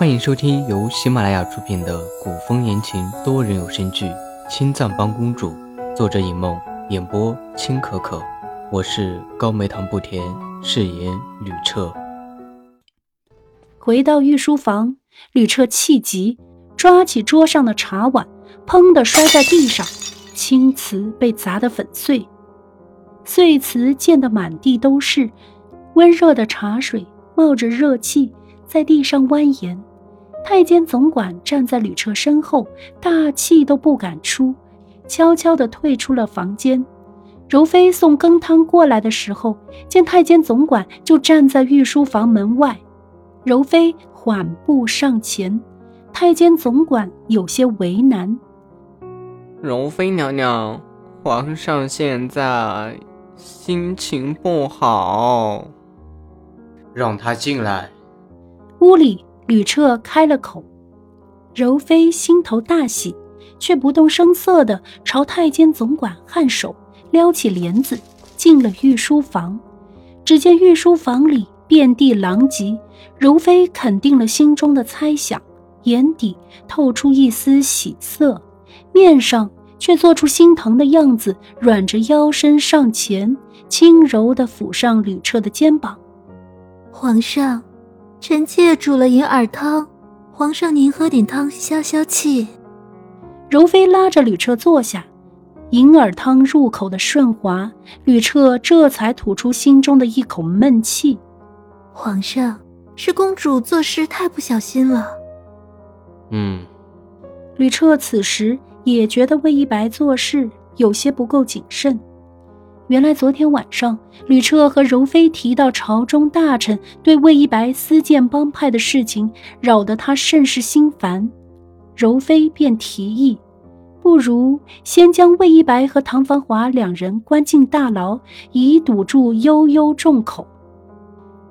欢迎收听由喜马拉雅出品的古风言情多人有声剧《青藏帮公主》，作者尹梦，演播青可可。我是高梅糖不甜，饰演吕彻。回到御书房，吕彻气急，抓起桌上的茶碗，砰的摔在地上，青瓷被砸得粉碎，碎瓷溅得满地都是，温热的茶水冒着热气。在地上蜿蜒，太监总管站在吕彻身后，大气都不敢出，悄悄地退出了房间。柔妃送羹汤过来的时候，见太监总管就站在御书房门外，柔妃缓步上前，太监总管有些为难：“柔妃娘娘，皇上现在心情不好，让他进来。”屋里，吕彻开了口，柔妃心头大喜，却不动声色地朝太监总管颔首，撩起帘子进了御书房。只见御书房里遍地狼藉，柔妃肯定了心中的猜想，眼底透出一丝喜色，面上却做出心疼的样子，软着腰身上前，轻柔地抚上吕彻的肩膀。皇上。臣妾煮了银耳汤，皇上您喝点汤消消气。柔妃拉着吕彻坐下，银耳汤入口的顺滑，吕彻这才吐出心中的一口闷气。皇上，是公主做事太不小心了。嗯，吕彻此时也觉得魏一白做事有些不够谨慎。原来昨天晚上，吕彻和柔妃提到朝中大臣对魏一白私建帮派的事情，扰得他甚是心烦。柔妃便提议，不如先将魏一白和唐繁华两人关进大牢，以堵住悠悠众口。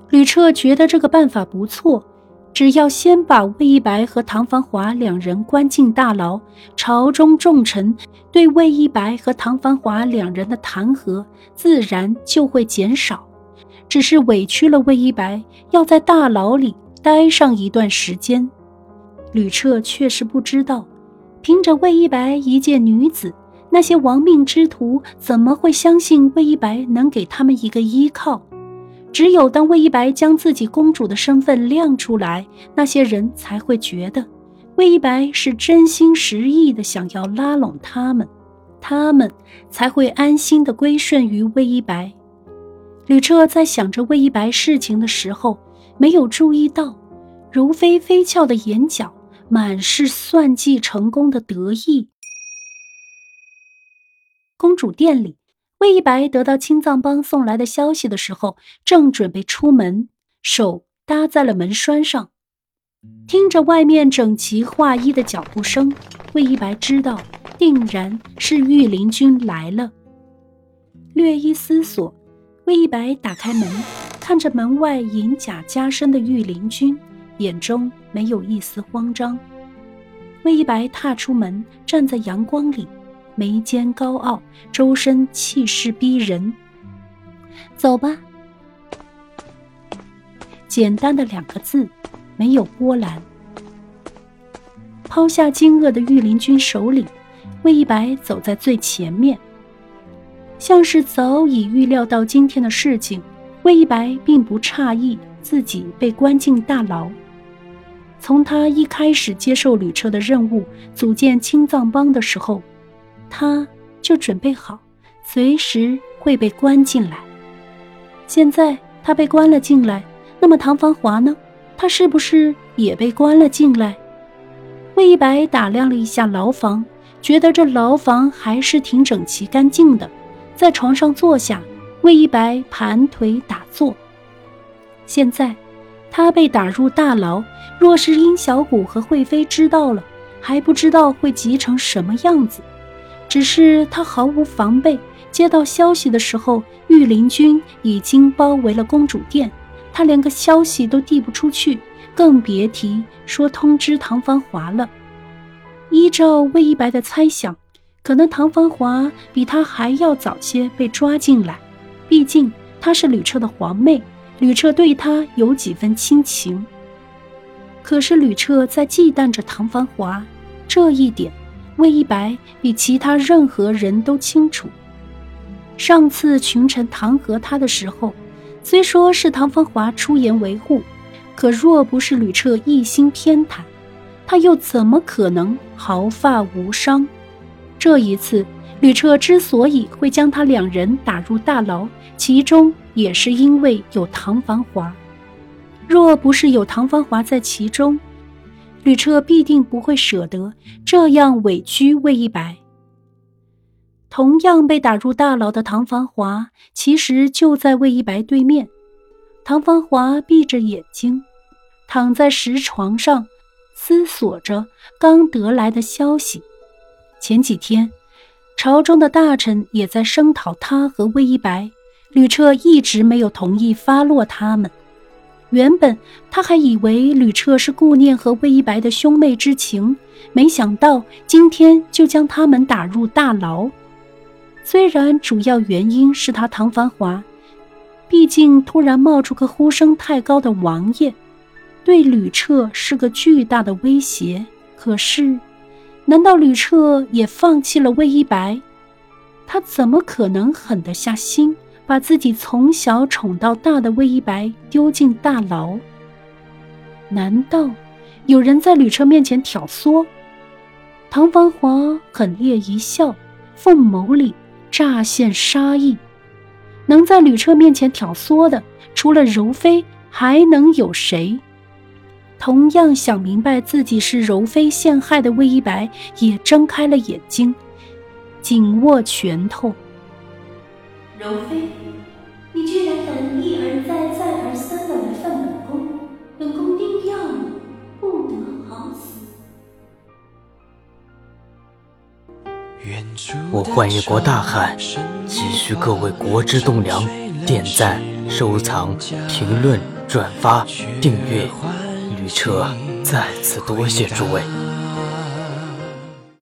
吕彻觉得这个办法不错。只要先把魏一白和唐繁华两人关进大牢，朝中重臣对魏一白和唐繁华两人的弹劾自然就会减少。只是委屈了魏一白，要在大牢里待上一段时间。吕彻却是不知道，凭着魏一白一介女子，那些亡命之徒怎么会相信魏一白能给他们一个依靠？只有当魏一白将自己公主的身份亮出来，那些人才会觉得魏一白是真心实意的想要拉拢他们，他们才会安心的归顺于魏一白。吕彻在想着魏一白事情的时候，没有注意到如飞飞翘的眼角满是算计成功的得意。公主殿里。魏一白得到青藏帮送来的消息的时候，正准备出门，手搭在了门栓上，听着外面整齐划一的脚步声，魏一白知道定然是御林军来了。略一思索，魏一白打开门，看着门外银甲加身的御林军，眼中没有一丝慌张。魏一白踏出门，站在阳光里。眉间高傲，周身气势逼人。走吧，简单的两个字，没有波澜。抛下惊愕的御林军首领，魏一白走在最前面，像是早已预料到今天的事情。魏一白并不诧异自己被关进大牢。从他一开始接受吕彻的任务，组建青藏帮的时候。他就准备好，随时会被关进来。现在他被关了进来，那么唐繁华呢？他是不是也被关了进来？魏一白打量了一下牢房，觉得这牢房还是挺整齐干净的。在床上坐下，魏一白盘腿打坐。现在他被打入大牢，若是殷小谷和惠妃知道了，还不知道会急成什么样子。只是他毫无防备，接到消息的时候，御林军已经包围了公主殿，他连个消息都递不出去，更别提说通知唐繁华了。依照魏一白的猜想，可能唐繁华比他还要早些被抓进来，毕竟她是吕彻的皇妹，吕彻对她有几分亲情。可是吕彻在忌惮着唐繁华，这一点魏一白比其他任何人都清楚。上次群臣弹劾他的时候，虽说是唐繁华出言维护，可若不是吕彻一心偏袒，他又怎么可能毫发无伤？这一次，吕彻之所以会将他两人打入大牢，其中也是因为有唐繁华。若不是有唐繁华在其中，吕彻必定不会舍得这样委屈魏一白。同样被打入大牢的唐繁华，其实就在魏一白对面。唐繁华闭着眼睛，躺在石床上，思索着刚得来的消息。前几天，朝中的大臣也在声讨他和魏一白，吕彻一直没有同意发落他们。原本他还以为吕彻是顾念和魏一白的兄妹之情，没想到今天就将他们打入大牢。虽然主要原因是他唐繁华，毕竟突然冒出个呼声太高的王爷，对吕彻是个巨大的威胁。可是，难道吕彻也放弃了魏一白？他怎么可能狠得下心，把自己从小宠到大的魏一白丢进大牢？难道有人在吕彻面前挑唆？唐繁华狠烈一笑，凤眸里。乍现杀意，能在吕彻面前挑唆的，除了柔妃，还能有谁？同样想明白自己是柔妃陷害的魏一白，也睁开了眼睛，紧握拳头。柔妃，你居然敢一而再、再而三的来犯本宫，本宫定要你不得好死！我换一国大汉，急需各位国之栋梁点赞、收藏、评论、转发、订阅。吕彻，再次多谢诸位。